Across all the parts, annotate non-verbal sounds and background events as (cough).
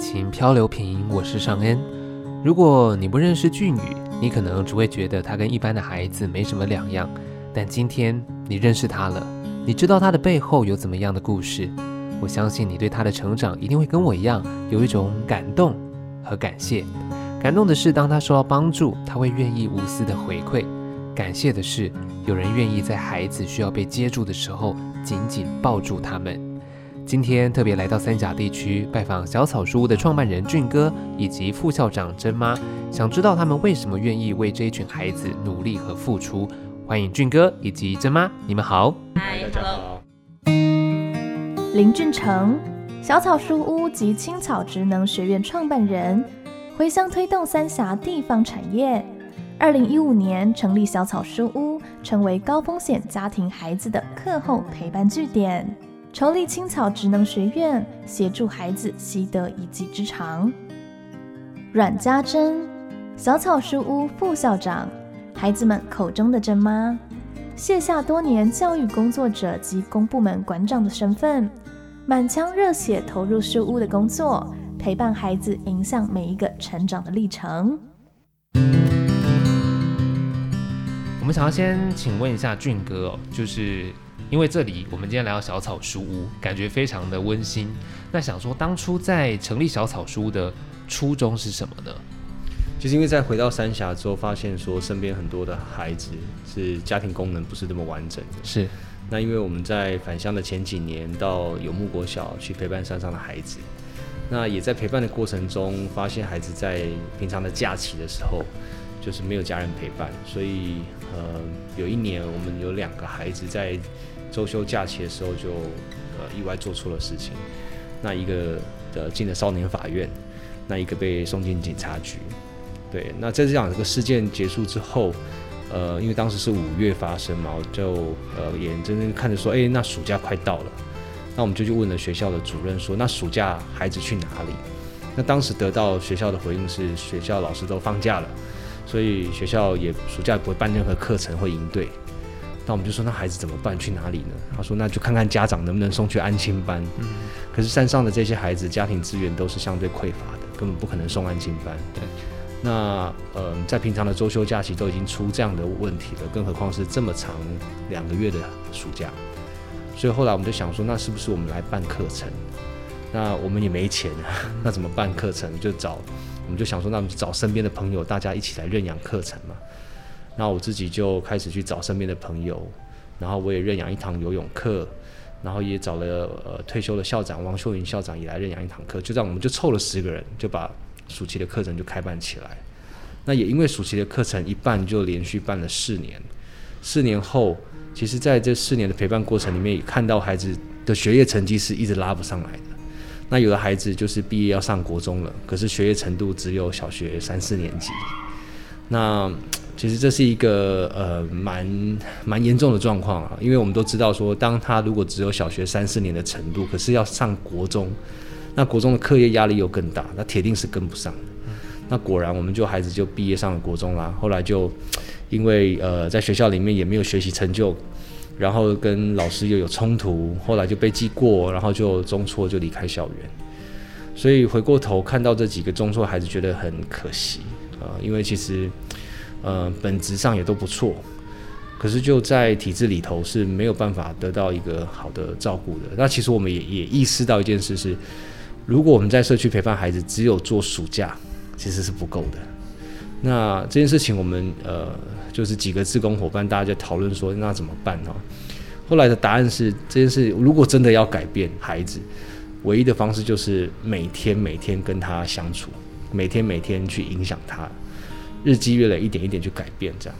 情漂流瓶，我是尚恩。如果你不认识俊宇，你可能只会觉得他跟一般的孩子没什么两样。但今天你认识他了，你知道他的背后有怎么样的故事。我相信你对他的成长一定会跟我一样，有一种感动和感谢。感动的是，当他受到帮助，他会愿意无私的回馈；感谢的是，有人愿意在孩子需要被接住的时候，紧紧抱住他们。今天特别来到三峡地区拜访小草书屋的创办人俊哥以及副校长珍妈，想知道他们为什么愿意为这一群孩子努力和付出。欢迎俊哥以及珍妈，你们好。嗨，大家好。林俊成，小草书屋及青草职能学院创办人，回乡推动三峡地方产业。二零一五年成立小草书屋，成为高风险家庭孩子的课后陪伴据点。筹立青草职能学院，协助孩子习得一技之长。阮家珍，小草书屋副校长，孩子们口中的珍妈，卸下多年教育工作者及公部门馆长的身份，满腔热血投入书屋的工作，陪伴孩子，影响每一个成长的历程。我们想要先请问一下俊哥哦，就是。因为这里，我们今天来到小草书屋，感觉非常的温馨。那想说，当初在成立小草书屋的初衷是什么呢？就是，因为在回到三峡之后，发现说身边很多的孩子是家庭功能不是这么完整的。是。那因为我们在返乡的前几年，到有木国小去陪伴山上的孩子，那也在陪伴的过程中，发现孩子在平常的假期的时候，就是没有家人陪伴，所以呃，有一年我们有两个孩子在。周休假期的时候就呃意外做错了事情，那一个呃进了少年法院，那一个被送进警察局。对，那在这样一个事件结束之后，呃，因为当时是五月发生嘛，我就呃眼睁睁看着说，哎，那暑假快到了，那我们就去问了学校的主任说，那暑假孩子去哪里？那当时得到学校的回应是，学校老师都放假了，所以学校也暑假不会办任何课程或营队。那我们就说，那孩子怎么办？去哪里呢？他说，那就看看家长能不能送去安亲班。嗯。可是山上的这些孩子家庭资源都是相对匮乏的，根本不可能送安亲班。对。那呃，在平常的周休假期都已经出这样的问题了，更何况是这么长两个月的暑假。所以后来我们就想说，那是不是我们来办课程？那我们也没钱，(laughs) 那怎么办课程？就找，我们就想说，那我们就找身边的朋友，大家一起来认养课程嘛。那我自己就开始去找身边的朋友，然后我也认养一堂游泳课，然后也找了呃退休的校长王秀云校长也来认养一堂课，就这样我们就凑了十个人，就把暑期的课程就开办起来。那也因为暑期的课程一办就连续办了四年，四年后，其实在这四年的陪伴过程里面，也看到孩子的学业成绩是一直拉不上来的。那有的孩子就是毕业要上国中了，可是学业程度只有小学三四年级。那其实这是一个呃蛮蛮严重的状况啊，因为我们都知道说，当他如果只有小学三四年的程度，可是要上国中，那国中的课业压力又更大，那铁定是跟不上的。那果然，我们就孩子就毕业上了国中啦。后来就因为呃在学校里面也没有学习成就，然后跟老师又有冲突，后来就被记过，然后就中辍就离开校园。所以回过头看到这几个中辍孩子，觉得很可惜啊，因为其实。呃，本质上也都不错，可是就在体制里头是没有办法得到一个好的照顾的。那其实我们也也意识到一件事是，如果我们在社区陪伴孩子，只有做暑假，其实是不够的。那这件事情，我们呃，就是几个志工伙伴，大家在讨论说，那怎么办呢？后来的答案是，这件事如果真的要改变孩子，唯一的方式就是每天每天跟他相处，每天每天去影响他。日积月累，一点一点去改变，这样，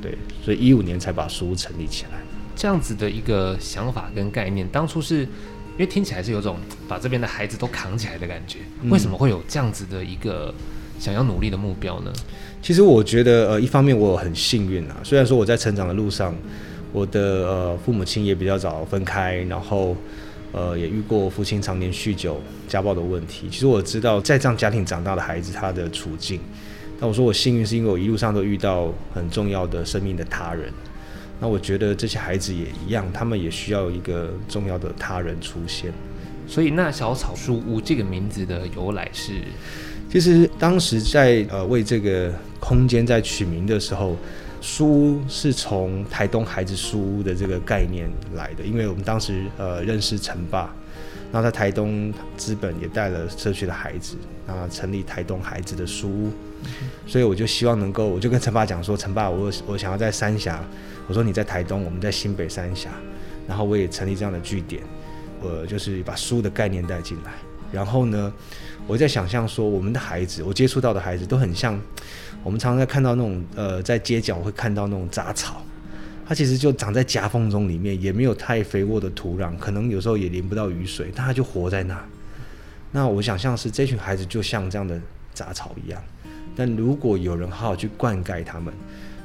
对，所以一五年才把书屋成立起来。这样子的一个想法跟概念，当初是因为听起来是有种把这边的孩子都扛起来的感觉。为什么会有这样子的一个想要努力的目标呢？嗯、其实我觉得，呃，一方面我很幸运啊，虽然说我在成长的路上，我的呃父母亲也比较早分开，然后呃也遇过父亲常年酗酒、家暴的问题。其实我知道，在这样家庭长大的孩子，他的处境。那我说我幸运，是因为我一路上都遇到很重要的生命的他人。那我觉得这些孩子也一样，他们也需要一个重要的他人出现。所以那小草书屋这个名字的由来是，其实当时在呃为这个空间在取名的时候，书屋是从台东孩子书屋的这个概念来的，因为我们当时呃认识陈爸。然后在台东资本也带了社区的孩子，那，成立台东孩子的书屋，所以我就希望能够，我就跟陈爸讲说，陈爸，我我想要在三峡，我说你在台东，我们在新北三峡，然后我也成立这样的据点，我就是把书的概念带进来，然后呢，我在想象说，我们的孩子，我接触到的孩子都很像，我们常常在看到那种，呃，在街角会看到那种杂草。它其实就长在夹缝中，里面也没有太肥沃的土壤，可能有时候也淋不到雨水，但它就活在那。那我想象是这群孩子就像这样的杂草一样，但如果有人好好去灌溉它们，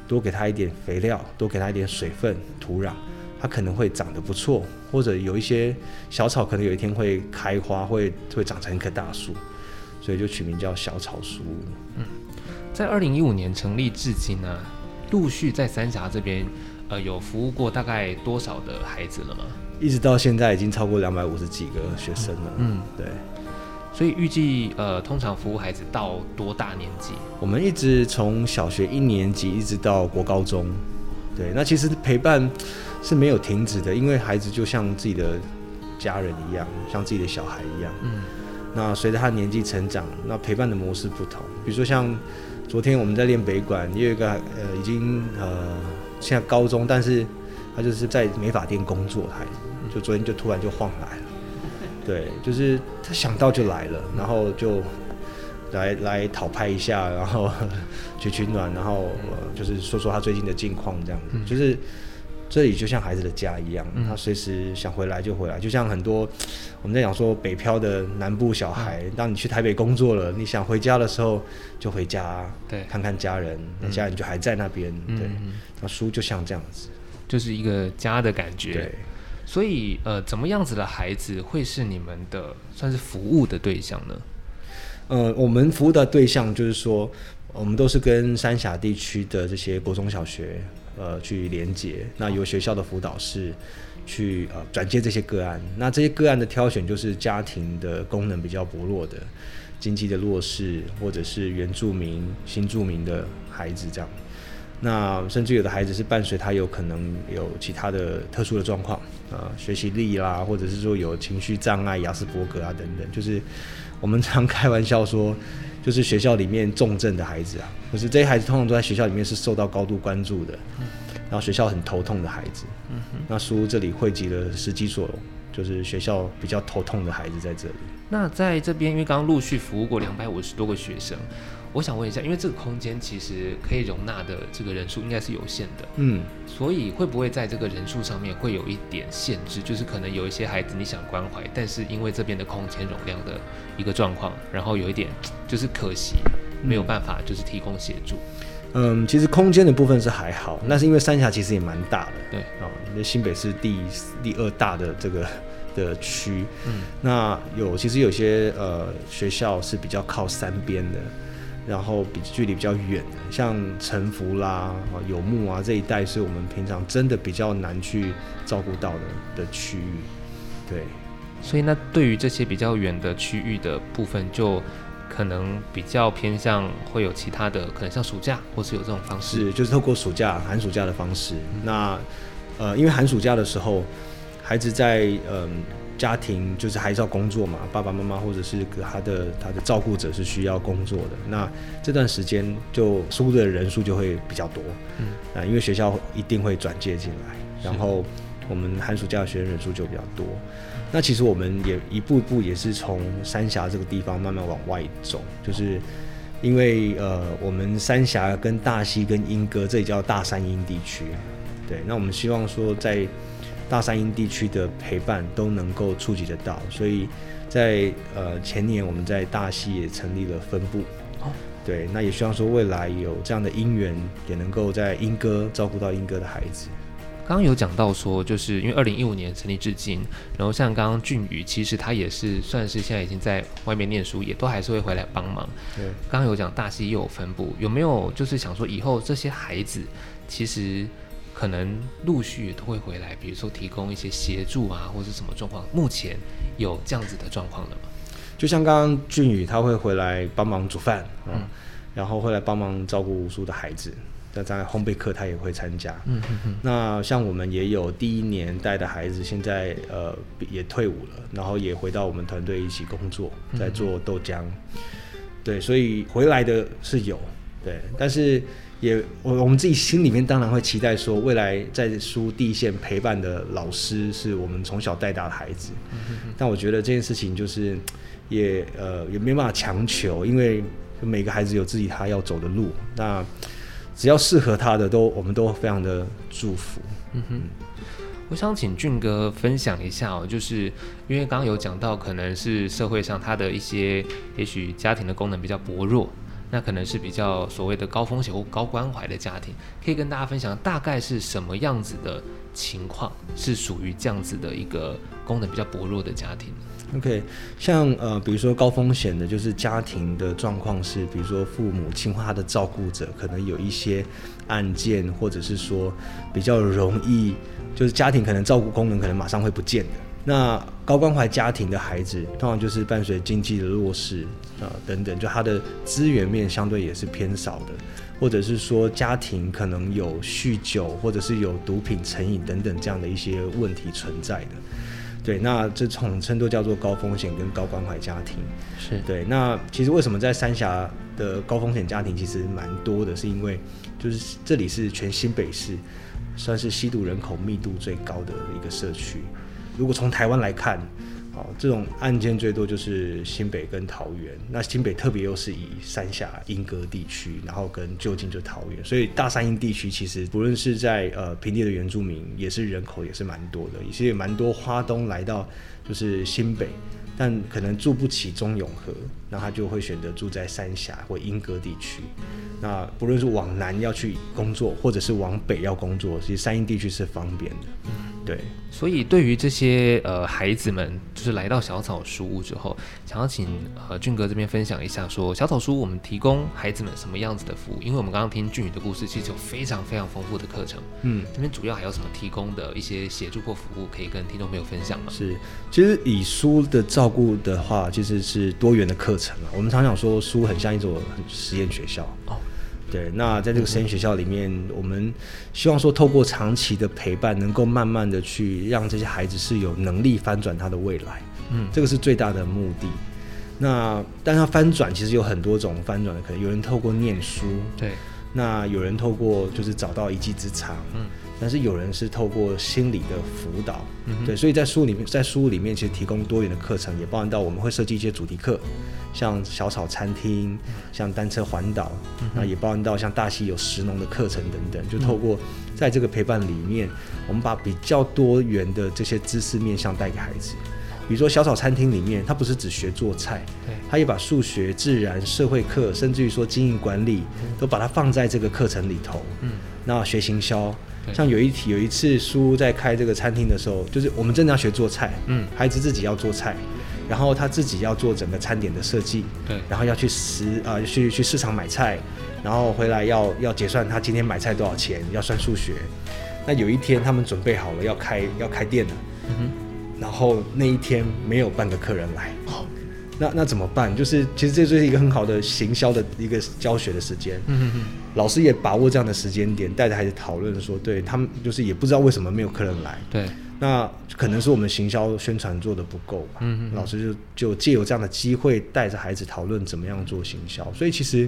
多给它一点肥料，多给它一点水分、土壤，它可能会长得不错，或者有一些小草可能有一天会开花，会会长成一棵大树，所以就取名叫小草书屋。嗯，在二零一五年成立至今呢，陆续在三峡这边。呃，有服务过大概多少的孩子了吗？一直到现在已经超过两百五十几个学生了。嗯，对。所以预计呃，通常服务孩子到多大年纪？我们一直从小学一年级一直到国高中。对，那其实陪伴是没有停止的，因为孩子就像自己的家人一样，像自己的小孩一样。嗯。那随着他年纪成长，那陪伴的模式不同。比如说像昨天我们在练北管，也有一个呃，已经呃。现在高中，但是他就是在美发店工作，他就昨天就突然就晃来了，对，就是他想到就来了，然后就来来讨拍一下，然后 (laughs) 取取暖，然后就是说说他最近的近况这样。子，就是。这里就像孩子的家一样，他随时想回来就回来，就像很多 (tsk) 我们在讲说北漂的南部小孩，当你去台北工作了，你想回家的时候就回家，对，看看家人，那家人就还在那边，对，那书就像这样子，就是一个家的感觉。对，所以呃，怎么样子的孩子会是你们的算是服务的对象呢？呃，我们服务的对象就是说，我们都是跟三峡地区的这些国中小学。呃，去连接，那由学校的辅导室去呃转接这些个案。那这些个案的挑选，就是家庭的功能比较薄弱的、经济的弱势，或者是原住民、新住民的孩子这样。那甚至有的孩子是伴随他有可能有其他的特殊的状况，呃，学习力啦，或者是说有情绪障碍、雅斯伯格啊等等，就是我们常开玩笑说。就是学校里面重症的孩子啊，可是这些孩子通常都在学校里面是受到高度关注的，然后学校很头痛的孩子，那书这里汇集了十几所，就是学校比较头痛的孩子在这里。那在这边，因为刚刚陆续服务过两百五十多个学生。我想问一下，因为这个空间其实可以容纳的这个人数应该是有限的，嗯，所以会不会在这个人数上面会有一点限制？就是可能有一些孩子你想关怀，但是因为这边的空间容量的一个状况，然后有一点就是可惜没有办法就是提供协助。嗯，其实空间的部分是还好，那是因为三峡其实也蛮大的，对啊，那新北是第第二大的这个的区，嗯，那有其实有些呃学校是比较靠山边的。然后比距离比较远的，像沉浮啦、有木啊这一带，是我们平常真的比较难去照顾到的的区域。对，所以那对于这些比较远的区域的部分，就可能比较偏向会有其他的，可能像暑假或是有这种方式，是就是透过暑假、寒暑假的方式。嗯、那呃，因为寒暑假的时候，孩子在嗯。呃家庭就是还是要工作嘛，爸爸妈妈或者是他的他的照顾者是需要工作的。那这段时间就输的人数就会比较多，嗯，啊，因为学校一定会转介进来，然后我们寒暑假的学生人数就比较多。那其实我们也一步一步也是从三峡这个地方慢慢往外走，就是因为呃，我们三峡跟大溪跟莺歌这里叫大三莺地区，对，那我们希望说在。大三阴地区的陪伴都能够触及得到，所以在呃前年我们在大溪也成立了分部，哦，对，那也希望说未来有这样的因缘，也能够在英歌照顾到英歌的孩子。刚刚有讲到说，就是因为二零一五年成立至今，然后像刚刚俊宇，其实他也是算是现在已经在外面念书，也都还是会回来帮忙。对，刚刚有讲大溪又有分部，有没有就是想说以后这些孩子其实。可能陆续也都会回来，比如说提供一些协助啊，或者什么状况？目前有这样子的状况了吗？就像刚刚俊宇他会回来帮忙煮饭，嗯，嗯然后会来帮忙照顾无数的孩子。那在烘焙课他也会参加。嗯嗯嗯。那像我们也有第一年带的孩子，现在呃也退伍了，然后也回到我们团队一起工作，在做豆浆。对，所以回来的是有，对，但是也我我们自己心里面当然会期待说，未来在书第一线陪伴的老师是我们从小带大的孩子。但我觉得这件事情就是也呃也没办法强求，因为每个孩子有自己他要走的路。那只要适合他的，都我们都非常的祝福。嗯哼，我想请俊哥分享一下哦，就是因为刚刚有讲到，可能是社会上他的一些，也许家庭的功能比较薄弱，那可能是比较所谓的高风险或高关怀的家庭，可以跟大家分享大概是什么样子的情况，是属于这样子的一个功能比较薄弱的家庭。OK，像呃，比如说高风险的，就是家庭的状况是，比如说父母亲或他的照顾者可能有一些案件，或者是说比较容易，就是家庭可能照顾功能可能马上会不见的。那高关怀家庭的孩子，通常就是伴随经济的弱势啊、呃、等等，就他的资源面相对也是偏少的，或者是说家庭可能有酗酒，或者是有毒品成瘾等等这样的一些问题存在的。对，那这统称都叫做高风险跟高关怀家庭。是对。那其实为什么在三峡的高风险家庭其实蛮多的，是因为就是这里是全新北市算是吸毒人口密度最高的一个社区。如果从台湾来看。哦，这种案件最多就是新北跟桃园，那新北特别又是以三峡莺歌地区，然后跟就近就桃园，所以大山阴地区其实不论是在呃平地的原住民，也是人口也是蛮多的，也是有蛮多花东来到就是新北，但可能住不起中永和，那他就会选择住在三峡或莺歌地区。那不论是往南要去工作，或者是往北要工作，其实三莺地区是方便的。对，所以对于这些呃孩子们，就是来到小草书屋之后，想要请呃俊哥这边分享一下说，说小草书我们提供孩子们什么样子的服务？因为我们刚刚听俊宇的故事，其实有非常非常丰富的课程。嗯，这边主要还有什么提供的一些协助或服务，可以跟听众朋友分享吗？是，其实以书的照顾的话，其实是多元的课我们常讲说书很像一所实验学校哦。对，那在这个实验学校里面，嗯、我们希望说，透过长期的陪伴，能够慢慢的去让这些孩子是有能力翻转他的未来。嗯，这个是最大的目的。那但他翻转其实有很多种翻转的可能，有人透过念书，对，那有人透过就是找到一技之长，嗯。但是有人是透过心理的辅导，嗯、对，所以在书里面，在书里面其实提供多元的课程，也包含到我们会设计一些主题课，像小草餐厅，像单车环岛，那、嗯、也包含到像大溪有食农的课程等等，就透过在这个陪伴里面，我们把比较多元的这些知识面向带给孩子。比如说小草餐厅里面，它不是只学做菜，对，它也把数学、自然、社会课，甚至于说经营管理，都把它放在这个课程里头。嗯，那学行销。像有一题，有一次叔在开这个餐厅的时候，就是我们真的要学做菜，嗯，孩子自己要做菜，然后他自己要做整个餐点的设计，对，然后要去市啊、呃、去去市场买菜，然后回来要要结算他今天买菜多少钱，要算数学。那有一天他们准备好了要开要开店了，嗯哼，然后那一天没有半个客人来。哦那那怎么办？就是其实这就是一个很好的行销的一个教学的时间。老师也把握这样的时间点，带着孩子讨论说，对他们就是也不知道为什么没有客人来。对。那可能是我们行销宣传做的不够吧。老师就就借由这样的机会，带着孩子讨论怎么样做行销。所以其实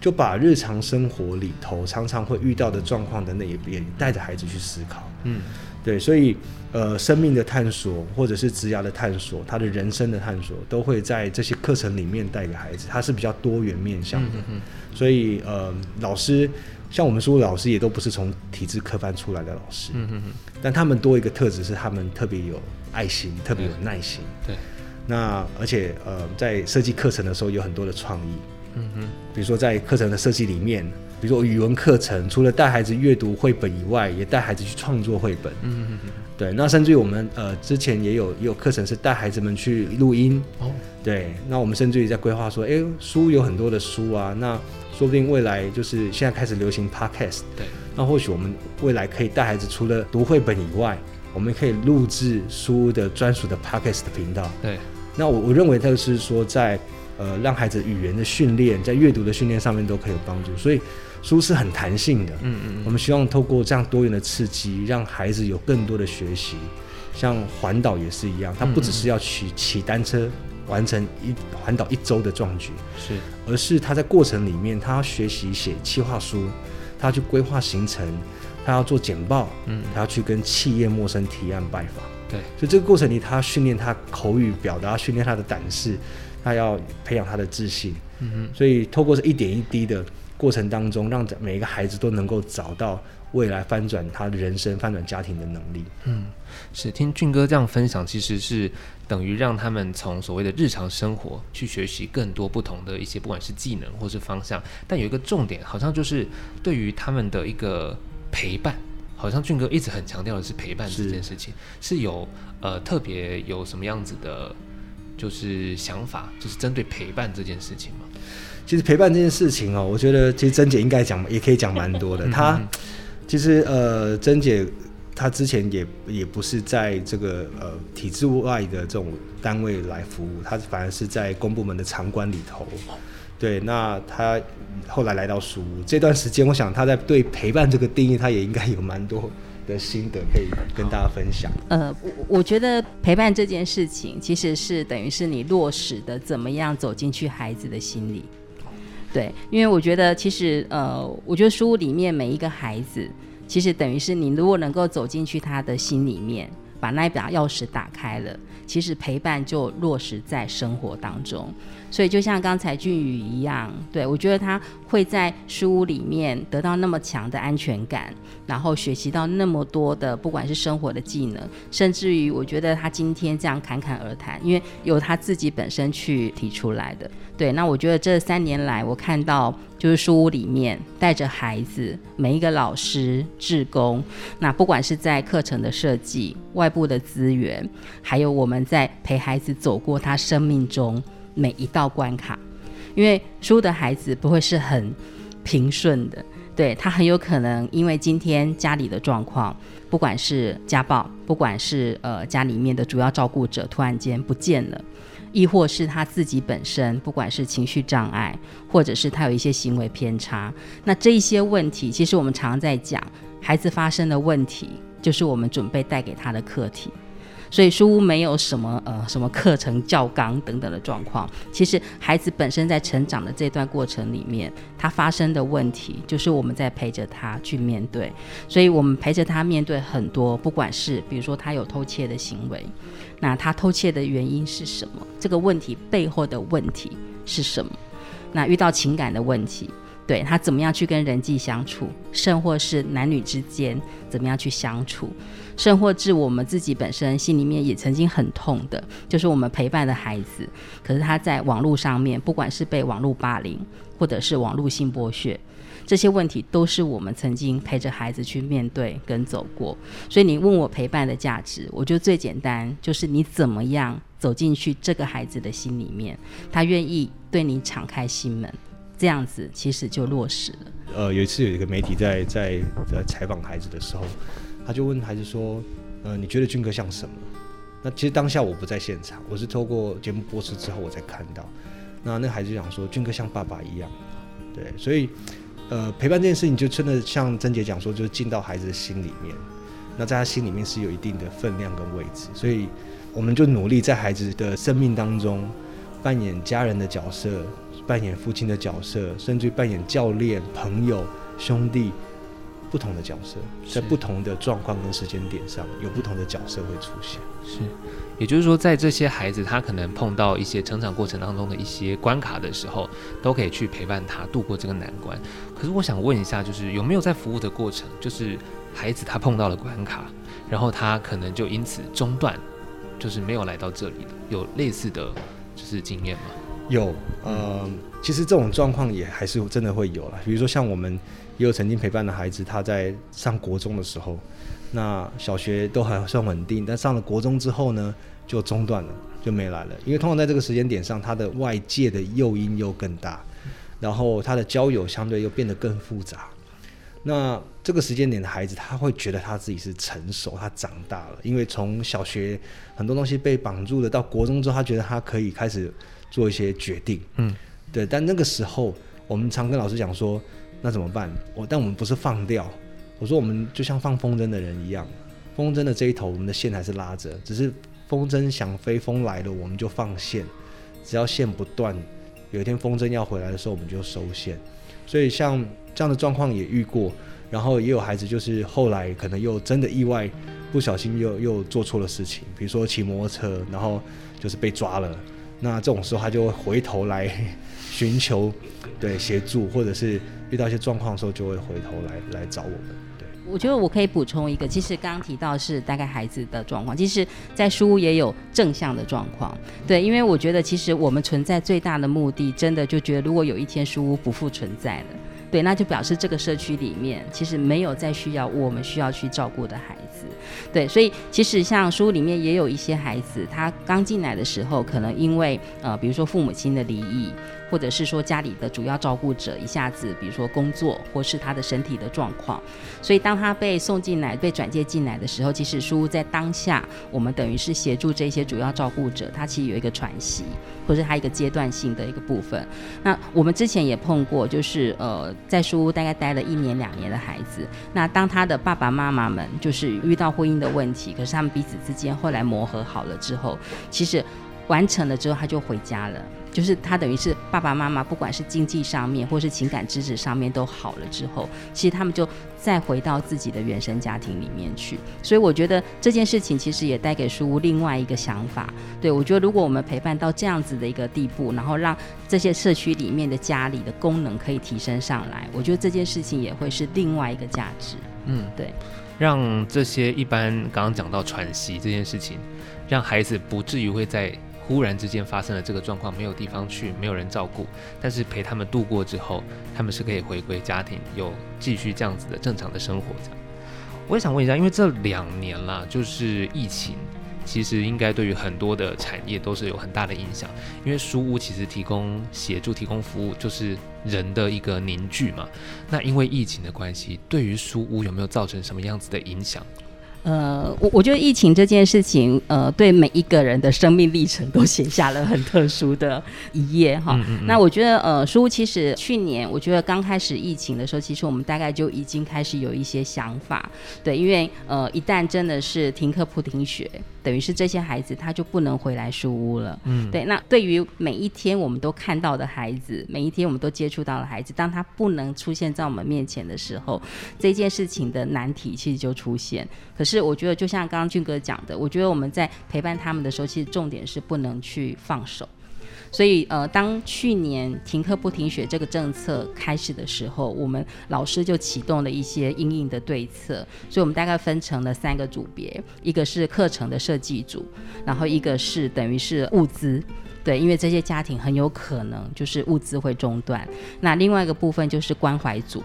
就把日常生活里头常常会遇到的状况等等，也也带着孩子去思考。嗯。对，所以。呃，生命的探索，或者是职涯的探索，他的人生的探索，都会在这些课程里面带给孩子。他是比较多元面向的，所以呃，老师像我们说，老师也都不是从体制科班出来的老师，嗯、哼哼，但他们多一个特质是，他们特别有爱心，特别有耐心。对，那而且呃，在设计课程的时候有很多的创意，嗯哼，比如说在课程的设计里面。比如说语文课程，除了带孩子阅读绘本以外，也带孩子去创作绘本。嗯嗯嗯。对，那甚至于我们呃之前也有也有课程是带孩子们去录音。哦。对，那我们甚至于在规划说，诶，书有很多的书啊，那说不定未来就是现在开始流行 podcast。对。那或许我们未来可以带孩子除了读绘本以外，我们可以录制书的专属的 Podcast 频道。对，那我我认为这个是说在呃让孩子语言的训练，在阅读的训练上面都可以有帮助，所以书是很弹性的。嗯嗯，我们希望透过这样多元的刺激，让孩子有更多的学习。像环岛也是一样，他不只是要去骑单车完成一环岛一周的壮举，是，而是他在过程里面，他要学习写企划书，他要去规划行程，他要做简报，嗯，他要去跟企业陌生提案拜访，对，所以这个过程里，他要训练他口语表达，训练他的胆识，他要培养他的自信，嗯哼，所以透过这一点一滴的过程当中，让每一个孩子都能够找到未来翻转他的人生、翻转家庭的能力，嗯。是听俊哥这样分享，其实是等于让他们从所谓的日常生活去学习更多不同的一些，不管是技能或是方向。但有一个重点，好像就是对于他们的一个陪伴，好像俊哥一直很强调的是陪伴这件事情，是，是有呃特别有什么样子的，就是想法，就是针对陪伴这件事情吗？其实陪伴这件事情哦，我觉得其实珍姐应该讲，也可以讲蛮多的。她其实呃，珍姐。她之前也也不是在这个呃体制外的这种单位来服务，她反而是在公部门的场馆里头。对，那她后来来到书屋这段时间，我想她在对陪伴这个定义，她也应该有蛮多的心得可以跟大家分享。呃，我我觉得陪伴这件事情，其实是等于是你落实的怎么样走进去孩子的心里。对，因为我觉得其实呃，我觉得书里面每一个孩子。其实等于是你如果能够走进去他的心里面，把那一把钥匙打开了，其实陪伴就落实在生活当中。所以就像刚才俊宇一样，对，我觉得他会在书屋里面得到那么强的安全感，然后学习到那么多的不管是生活的技能，甚至于我觉得他今天这样侃侃而谈，因为有他自己本身去提出来的。对，那我觉得这三年来我看到就是书屋里面带着孩子，每一个老师、志工，那不管是在课程的设计、外部的资源，还有我们在陪孩子走过他生命中。每一道关卡，因为书的孩子不会是很平顺的，对，他很有可能因为今天家里的状况，不管是家暴，不管是呃家里面的主要照顾者突然间不见了，亦或是他自己本身，不管是情绪障碍，或者是他有一些行为偏差，那这一些问题，其实我们常常在讲，孩子发生的问题，就是我们准备带给他的课题。所以书屋没有什么呃什么课程教纲等等的状况。其实孩子本身在成长的这段过程里面，他发生的问题就是我们在陪着他去面对。所以我们陪着他面对很多，不管是比如说他有偷窃的行为，那他偷窃的原因是什么？这个问题背后的问题是什么？那遇到情感的问题。对，他怎么样去跟人际相处，甚或是男女之间怎么样去相处，甚或至我们自己本身心里面也曾经很痛的，就是我们陪伴的孩子，可是他在网络上面，不管是被网络霸凌，或者是网络性剥削，这些问题都是我们曾经陪着孩子去面对跟走过。所以你问我陪伴的价值，我觉得最简单就是你怎么样走进去这个孩子的心里面，他愿意对你敞开心门。这样子其实就落实了。呃，有一次有一个媒体在在在采访孩子的时候，他就问孩子说：“呃，你觉得俊哥像什么？”那其实当下我不在现场，我是透过节目播出之后我才看到。那那孩子就讲说：“俊哥像爸爸一样。”对，所以呃，陪伴这件事情就真的像曾姐讲说，就是进到孩子的心里面。那在他心里面是有一定的分量跟位置，所以我们就努力在孩子的生命当中扮演家人的角色。扮演父亲的角色，甚至于扮演教练、朋友、兄弟，不同的角色，在不同的状况跟时间点上，有不同的角色会出现。是，也就是说，在这些孩子他可能碰到一些成长过程当中的一些关卡的时候，都可以去陪伴他度过这个难关。可是我想问一下，就是有没有在服务的过程，就是孩子他碰到了关卡，然后他可能就因此中断，就是没有来到这里，有类似的就是经验吗？有，呃，其实这种状况也还是真的会有了。比如说，像我们也有曾经陪伴的孩子，他在上国中的时候，那小学都还算稳定，但上了国中之后呢，就中断了，就没来了。因为通常在这个时间点上，他的外界的诱因又更大，然后他的交友相对又变得更复杂。那这个时间点的孩子，他会觉得他自己是成熟，他长大了，因为从小学很多东西被绑住了，到国中之后，他觉得他可以开始做一些决定。嗯，对。但那个时候，我们常跟老师讲说，那怎么办？我但我们不是放掉，我说我们就像放风筝的人一样，风筝的这一头，我们的线还是拉着，只是风筝想飞，风来了我们就放线，只要线不断，有一天风筝要回来的时候，我们就收线。所以像。这样的状况也遇过，然后也有孩子就是后来可能又真的意外，不小心又又做错了事情，比如说骑摩托车，然后就是被抓了。那这种时候他就会回头来 (laughs) 寻求对协助，或者是遇到一些状况的时候就会回头来来找我们。对，我觉得我可以补充一个，其实刚刚提到是大概孩子的状况，其实在书屋也有正向的状况。对，因为我觉得其实我们存在最大的目的，真的就觉得如果有一天书屋不复存在了。对，那就表示这个社区里面其实没有再需要我们需要去照顾的孩子。对，所以其实像书里面也有一些孩子，他刚进来的时候，可能因为呃，比如说父母亲的离异。或者是说家里的主要照顾者一下子，比如说工作或是他的身体的状况，所以当他被送进来、被转介进来的时候，其实书屋在当下，我们等于是协助这些主要照顾者，他其实有一个喘息，或是他一个阶段性的一个部分。那我们之前也碰过，就是呃，在书屋大概待了一年两年的孩子，那当他的爸爸妈妈们就是遇到婚姻的问题，可是他们彼此之间后来磨合好了之后，其实完成了之后他就回家了。就是他等于是爸爸妈妈，不管是经济上面或是情感支持上面都好了之后，其实他们就再回到自己的原生家庭里面去。所以我觉得这件事情其实也带给书屋另外一个想法。对，我觉得如果我们陪伴到这样子的一个地步，然后让这些社区里面的家里的功能可以提升上来，我觉得这件事情也会是另外一个价值。嗯，对，让这些一般刚刚讲到喘息这件事情，让孩子不至于会在。忽然之间发生了这个状况，没有地方去，没有人照顾，但是陪他们度过之后，他们是可以回归家庭，有继续这样子的正常的生活。这样，我也想问一下，因为这两年啦，就是疫情，其实应该对于很多的产业都是有很大的影响。因为书屋其实提供协助、提供服务，就是人的一个凝聚嘛。那因为疫情的关系，对于书屋有没有造成什么样子的影响？呃，我我觉得疫情这件事情，呃，对每一个人的生命历程都写下了很特殊的一页哈。嗯嗯嗯。那我觉得，呃，书屋其实去年，我觉得刚开始疫情的时候，其实我们大概就已经开始有一些想法，对，因为呃，一旦真的是停课不停学，等于是这些孩子他就不能回来书屋了。嗯。对，那对于每一天我们都看到的孩子，每一天我们都接触到的孩子，当他不能出现在我们面前的时候，这件事情的难题其实就出现。可是。是，我觉得就像刚刚俊哥讲的，我觉得我们在陪伴他们的时候，其实重点是不能去放手。所以，呃，当去年停课不停学这个政策开始的时候，我们老师就启动了一些应应的对策。所以我们大概分成了三个组别，一个是课程的设计组，然后一个是等于是物资，对，因为这些家庭很有可能就是物资会中断。那另外一个部分就是关怀组。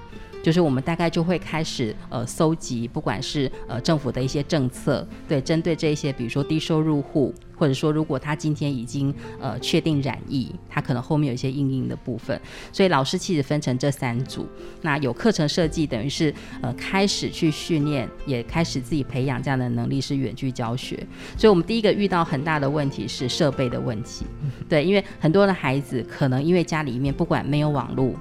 就是我们大概就会开始呃搜集，不管是呃政府的一些政策，对，针对这一些，比如说低收入户，或者说如果他今天已经呃确定染疫，他可能后面有一些应应的部分，所以老师其实分成这三组，那有课程设计，等于是呃开始去训练，也开始自己培养这样的能力，是远距教学。所以我们第一个遇到很大的问题是设备的问题，对，因为很多的孩子可能因为家里面不管没有网络。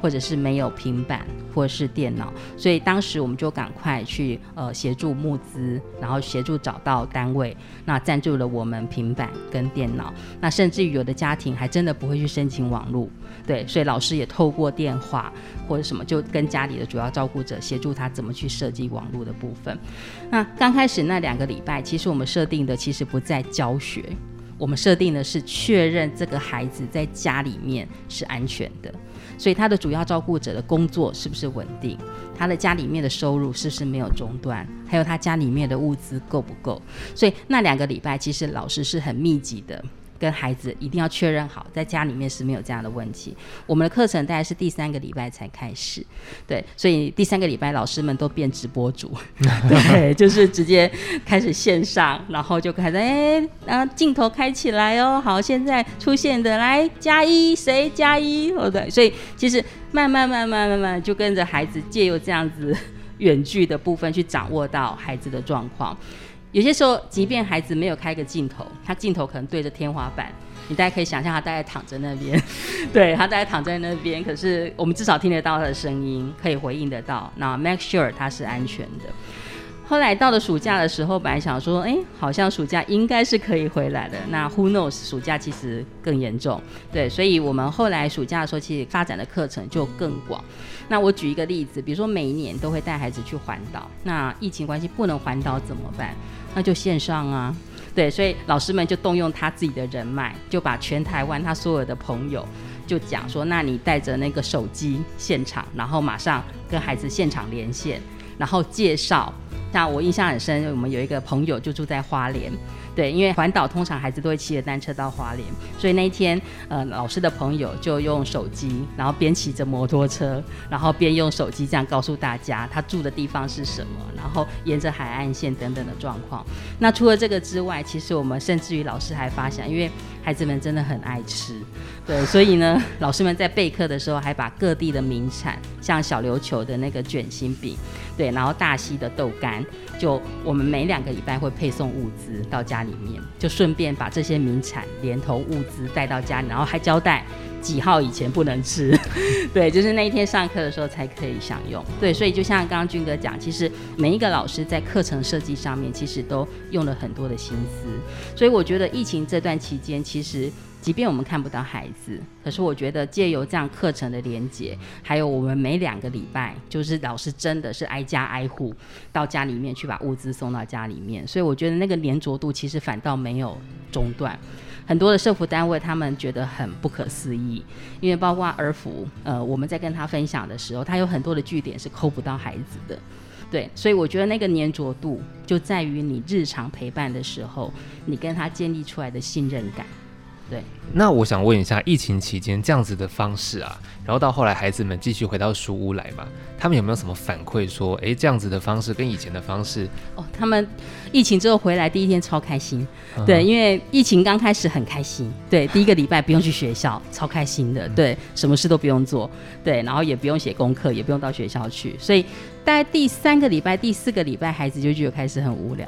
或者是没有平板或者是电脑，所以当时我们就赶快去呃协助募资，然后协助找到单位，那赞助了我们平板跟电脑，那甚至于有的家庭还真的不会去申请网络，对，所以老师也透过电话或者什么，就跟家里的主要照顾者协助他怎么去设计网络的部分。那刚开始那两个礼拜，其实我们设定的其实不在教学，我们设定的是确认这个孩子在家里面是安全的。所以他的主要照顾者的工作是不是稳定？他的家里面的收入是不是没有中断？还有他家里面的物资够不够？所以那两个礼拜，其实老师是很密集的跟孩子一定要确认好，在家里面是没有这样的问题。我们的课程大概是第三个礼拜才开始，对，所以第三个礼拜老师们都变直播主，(laughs) 对，就是直接开始线上，然后就开始哎，然后镜头开起来哦，好，现在出现的来加一，谁加一？哦，对，所以其实慢慢慢慢慢慢就跟着孩子借由这样子 (laughs) 远距的部分去掌握到孩子的状况。有些时候，即便孩子没有开个镜头，他镜头可能对着天花板，你大家可以想象他大概躺在那边，(laughs) 对，他大概躺在那边，可是我们至少听得到他的声音，可以回应得到，那 make sure 他是安全的。后来到了暑假的时候，本来想说，哎，好像暑假应该是可以回来的。那 who knows，暑假其实更严重，对，所以我们后来暑假的时候，其实发展的课程就更广。那我举一个例子，比如说每一年都会带孩子去环岛，那疫情关系不能环岛怎么办？那就线上啊，对，所以老师们就动用他自己的人脉，就把全台湾他所有的朋友就讲说，那你带着那个手机现场，然后马上跟孩子现场连线，然后介绍。像我印象很深，我们有一个朋友就住在花莲。对，因为环岛通常孩子都会骑着单车到花莲，所以那一天，呃，老师的朋友就用手机，然后边骑着摩托车，然后边用手机这样告诉大家他住的地方是什么，然后沿着海岸线等等的状况。那除了这个之外，其实我们甚至于老师还发现，因为孩子们真的很爱吃，对，所以呢，(laughs) 老师们在备课的时候还把各地的名产，像小琉球的那个卷心饼，对，然后大溪的豆干，就我们每两个礼拜会配送物资到家里面，就顺便把这些名产连同物资带到家里，然后还交代几号以前不能吃，(laughs) 对，就是那一天上课的时候才可以享用。对，所以就像刚刚俊哥讲，其实每一个老师在课程设计上面，其实都用了很多的心思。所以我觉得疫情这段期间，其实。即便我们看不到孩子，可是我觉得借由这样课程的连接，还有我们每两个礼拜，就是老师真的是挨家挨户到家里面去把物资送到家里面，所以我觉得那个黏着度其实反倒没有中断。很多的社福单位他们觉得很不可思议，因为包括儿福，呃，我们在跟他分享的时候，他有很多的据点是抠不到孩子的，对，所以我觉得那个粘着度就在于你日常陪伴的时候，你跟他建立出来的信任感。对，那我想问一下，疫情期间这样子的方式啊，然后到后来孩子们继续回到书屋来嘛，他们有没有什么反馈说，哎，这样子的方式跟以前的方式？哦，他们疫情之后回来第一天超开心，嗯、对，因为疫情刚开始很开心，对，第一个礼拜不用去学校，超开心的，对，什么事都不用做，对，然后也不用写功课，也不用到学校去，所以大概第三个礼拜、第四个礼拜，孩子就觉得开始很无聊。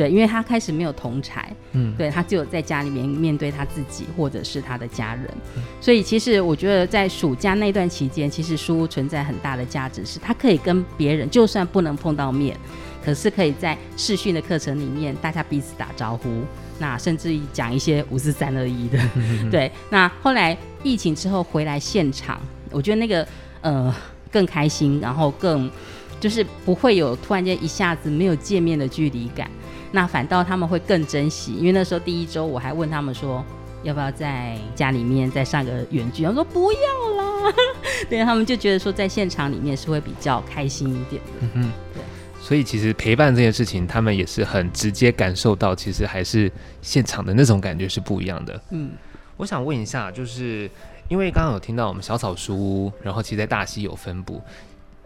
对，因为他开始没有同台，嗯，对，他只有在家里面面对他自己或者是他的家人，嗯，所以其实我觉得在暑假那段期间，其实书屋存在很大的价值，是他可以跟别人就算不能碰到面，可是可以在视讯的课程里面，大家彼此打招呼，那甚至于讲一些五四三二一的，嗯，对。那后来疫情之后回来现场，我觉得那个呃更开心，然后更就是不会有突然间一下子没有见面的距离感。那反倒他们会更珍惜，因为那时候第一周我还问他们说，要不要在家里面再上个远距，他说不要啦，(laughs) 对，他们就觉得说在现场里面是会比较开心一点的。嗯哼，对，所以其实陪伴这件事情，他们也是很直接感受到，其实还是现场的那种感觉是不一样的。嗯，我想问一下，就是因为刚刚有听到我们小草书屋，然后其实在大溪有分布，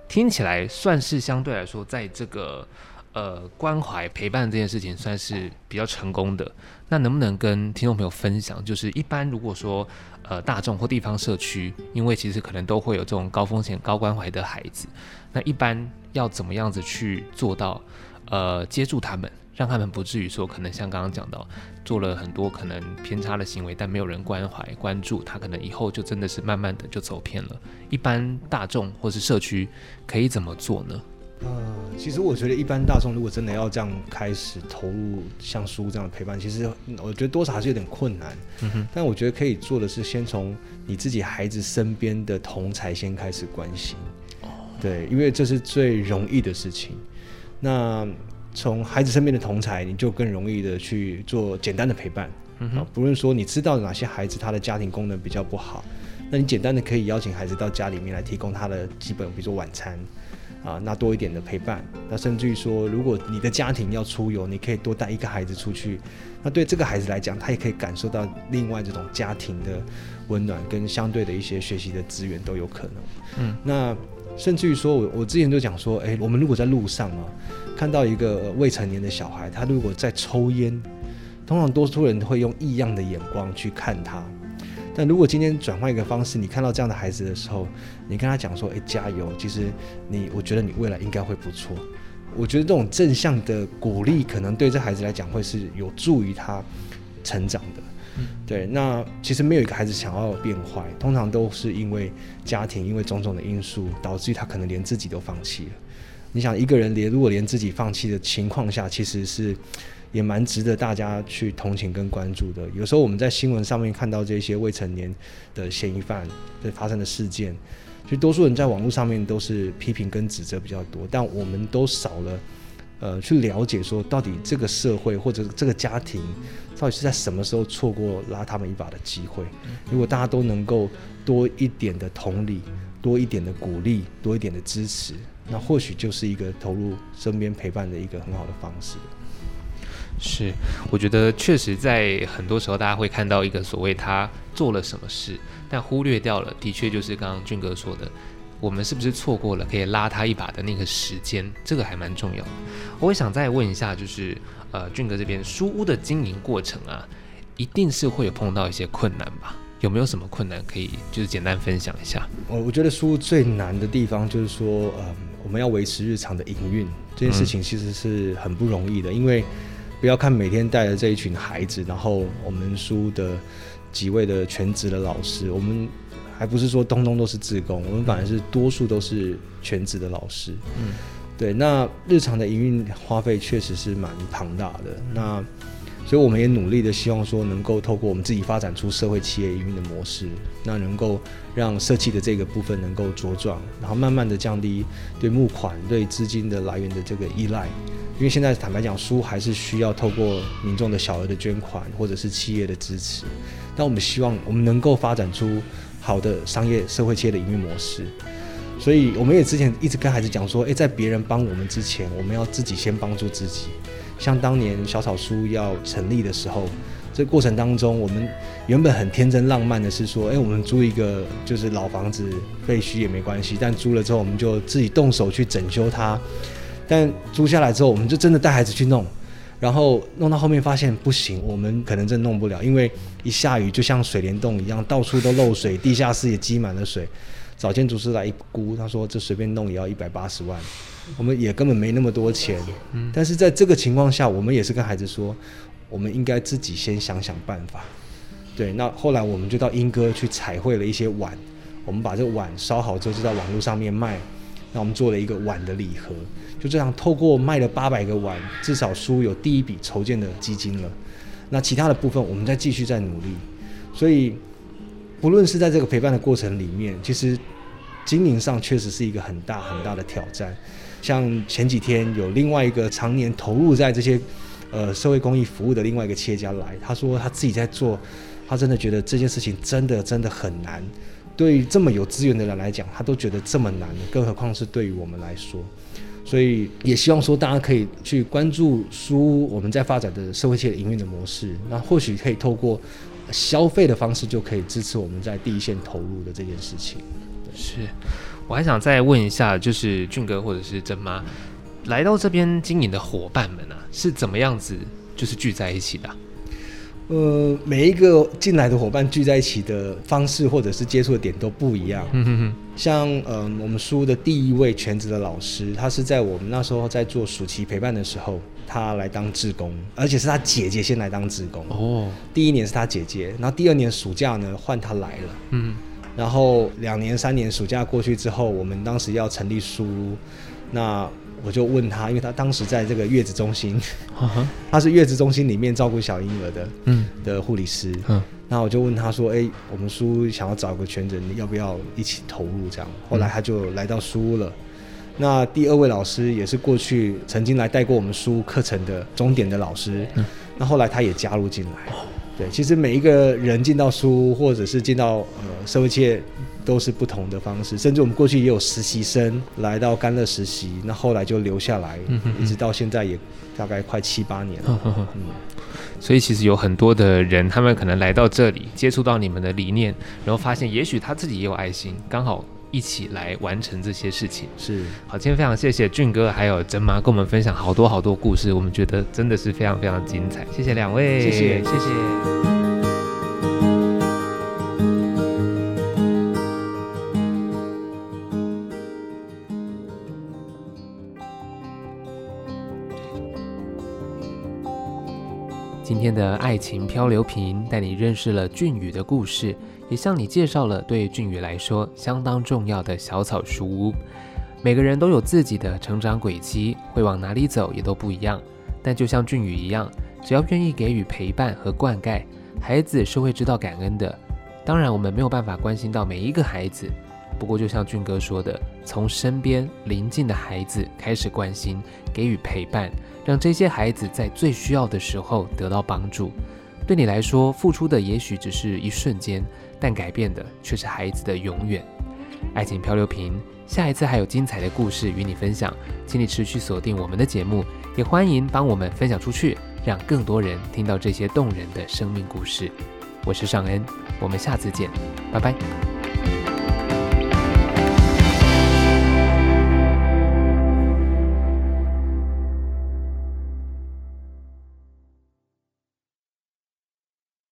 听起来算是相对来说在这个。呃，关怀陪伴这件事情算是比较成功的。那能不能跟听众朋友分享，就是一般如果说呃大众或地方社区，因为其实可能都会有这种高风险高关怀的孩子，那一般要怎么样子去做到呃接住他们，让他们不至于说可能像刚刚讲到做了很多可能偏差的行为，但没有人关怀关注他，可能以后就真的是慢慢的就走偏了。一般大众或是社区可以怎么做呢？呃，其实我觉得一般大众如果真的要这样开始投入像书这样的陪伴，其实我觉得多少还是有点困难。嗯哼。但我觉得可以做的是，先从你自己孩子身边的同才先开始关心。哦。对，因为这是最容易的事情。那从孩子身边的同才，你就更容易的去做简单的陪伴。嗯哼。不论说你知道哪些孩子他的家庭功能比较不好，那你简单的可以邀请孩子到家里面来提供他的基本，比如说晚餐。啊，那多一点的陪伴。那甚至于说，如果你的家庭要出游，你可以多带一个孩子出去。那对这个孩子来讲，他也可以感受到另外这种家庭的温暖跟相对的一些学习的资源都有可能。嗯，那甚至于说，我我之前就讲说，哎，我们如果在路上啊，看到一个未成年的小孩，他如果在抽烟，通常多数人会用异样的眼光去看他。但如果今天转换一个方式，你看到这样的孩子的时候，你跟他讲说：“哎，加油！其实你，我觉得你未来应该会不错。”我觉得这种正向的鼓励，可能对这孩子来讲会是有助于他成长的。嗯，对。那其实没有一个孩子想要变坏，通常都是因为家庭，因为种种的因素，导致于他可能连自己都放弃了。你想，一个人连如果连自己放弃的情况下，其实是。也蛮值得大家去同情跟关注的。有时候我们在新闻上面看到这些未成年的嫌疑犯的发生的事件，其实多数人在网络上面都是批评跟指责比较多，但我们都少了呃去了解说到底这个社会或者这个家庭到底是在什么时候错过拉他们一把的机会。如果大家都能够多一点的同理，多一点的鼓励，多一点的支持，那或许就是一个投入身边陪伴的一个很好的方式。是，我觉得确实在很多时候，大家会看到一个所谓他做了什么事，但忽略掉了，的确就是刚刚俊哥说的，我们是不是错过了可以拉他一把的那个时间？这个还蛮重要的。我也想再问一下，就是呃，俊哥这边书屋的经营过程啊，一定是会有碰到一些困难吧？有没有什么困难可以就是简单分享一下？我我觉得书屋最难的地方就是说，呃，我们要维持日常的营运这件事情，其实是很不容易的，因为。不要看每天带着这一群孩子，然后我们书的几位的全职的老师，我们还不是说东东都是自工，我们反而是多数都是全职的老师。嗯，对，那日常的营运花费确实是蛮庞大的。那所以我们也努力的希望说，能够透过我们自己发展出社会企业营运的模式，那能够让社企的这个部分能够茁壮，然后慢慢的降低对募款、对资金的来源的这个依赖。因为现在坦白讲，书还是需要透过民众的小额的捐款或者是企业的支持。但我们希望我们能够发展出好的商业社会企业的营运模式。所以我们也之前一直跟孩子讲说，诶，在别人帮我们之前，我们要自己先帮助自己。像当年小草书要成立的时候，这过程当中，我们原本很天真浪漫的是说，诶，我们租一个就是老房子废墟也没关系，但租了之后，我们就自己动手去整修它。但租下来之后，我们就真的带孩子去弄，然后弄到后面发现不行，我们可能真弄不了，因为一下雨就像水帘洞一样，到处都漏水，地下室也积满了水。找建筑师来一估，他说这随便弄也要一百八十万，我们也根本没那么多钱。但是在这个情况下，我们也是跟孩子说，我们应该自己先想想办法。对，那后来我们就到英哥去彩绘了一些碗，我们把这个碗烧好之后就在网络上面卖。那我们做了一个碗的礼盒，就这样透过卖了八百个碗，至少书有第一笔筹建的基金了。那其他的部分，我们再继续再努力。所以，不论是在这个陪伴的过程里面，其实经营上确实是一个很大很大的挑战。像前几天有另外一个常年投入在这些呃社会公益服务的另外一个企业家来，他说他自己在做，他真的觉得这件事情真的真的很难。对于这么有资源的人来讲，他都觉得这么难，更何况是对于我们来说。所以也希望说大家可以去关注书我们在发展的社会企业营运的模式，那或许可以透过消费的方式就可以支持我们在第一线投入的这件事情。是，我还想再问一下，就是俊哥或者是珍妈来到这边经营的伙伴们啊，是怎么样子就是聚在一起的？呃，每一个进来的伙伴聚在一起的方式，或者是接触的点都不一样。嗯哼哼。像呃，我们书的第一位全职的老师，他是在我们那时候在做暑期陪伴的时候，他来当志工，而且是他姐姐先来当志工。哦。第一年是他姐姐，然后第二年暑假呢换他来了。嗯。然后两年三年暑假过去之后，我们当时要成立书，那。我就问他，因为他当时在这个月子中心，uh. (laughs) 他是月子中心里面照顾小婴儿的，嗯，的护理师。嗯，那我就问他说：“哎、欸，我们书想要找个全职，你要不要一起投入？”这样，后来他就来到书屋了。那第二位老师也是过去曾经来带过我们书课程的终点的老师，嗯、那后来他也加入进来。对，其实每一个人进到书或者是进到呃社会界，都是不同的方式。甚至我们过去也有实习生来到甘乐实习，那后来就留下来，嗯、哼哼一直到现在也大概快七八年了。嗯，所以其实有很多的人，他们可能来到这里，接触到你们的理念，然后发现也许他自己也有爱心，刚好。一起来完成这些事情。是。好，今天非常谢谢俊哥还有真妈跟我们分享好多好多故事，我们觉得真的是非常非常精彩，谢谢两位，谢谢谢谢。今天的爱情漂流瓶带你认识了俊宇的故事。也向你介绍了对俊宇来说相当重要的小草书屋。每个人都有自己的成长轨迹，会往哪里走也都不一样。但就像俊宇一样，只要愿意给予陪伴和灌溉，孩子是会知道感恩的。当然，我们没有办法关心到每一个孩子，不过就像俊哥说的，从身边邻近的孩子开始关心，给予陪伴，让这些孩子在最需要的时候得到帮助。对你来说，付出的也许只是一瞬间。但改变的却是孩子的永远。爱情漂流瓶，下一次还有精彩的故事与你分享，请你持续锁定我们的节目，也欢迎帮我们分享出去，让更多人听到这些动人的生命故事。我是尚恩，我们下次见，拜拜。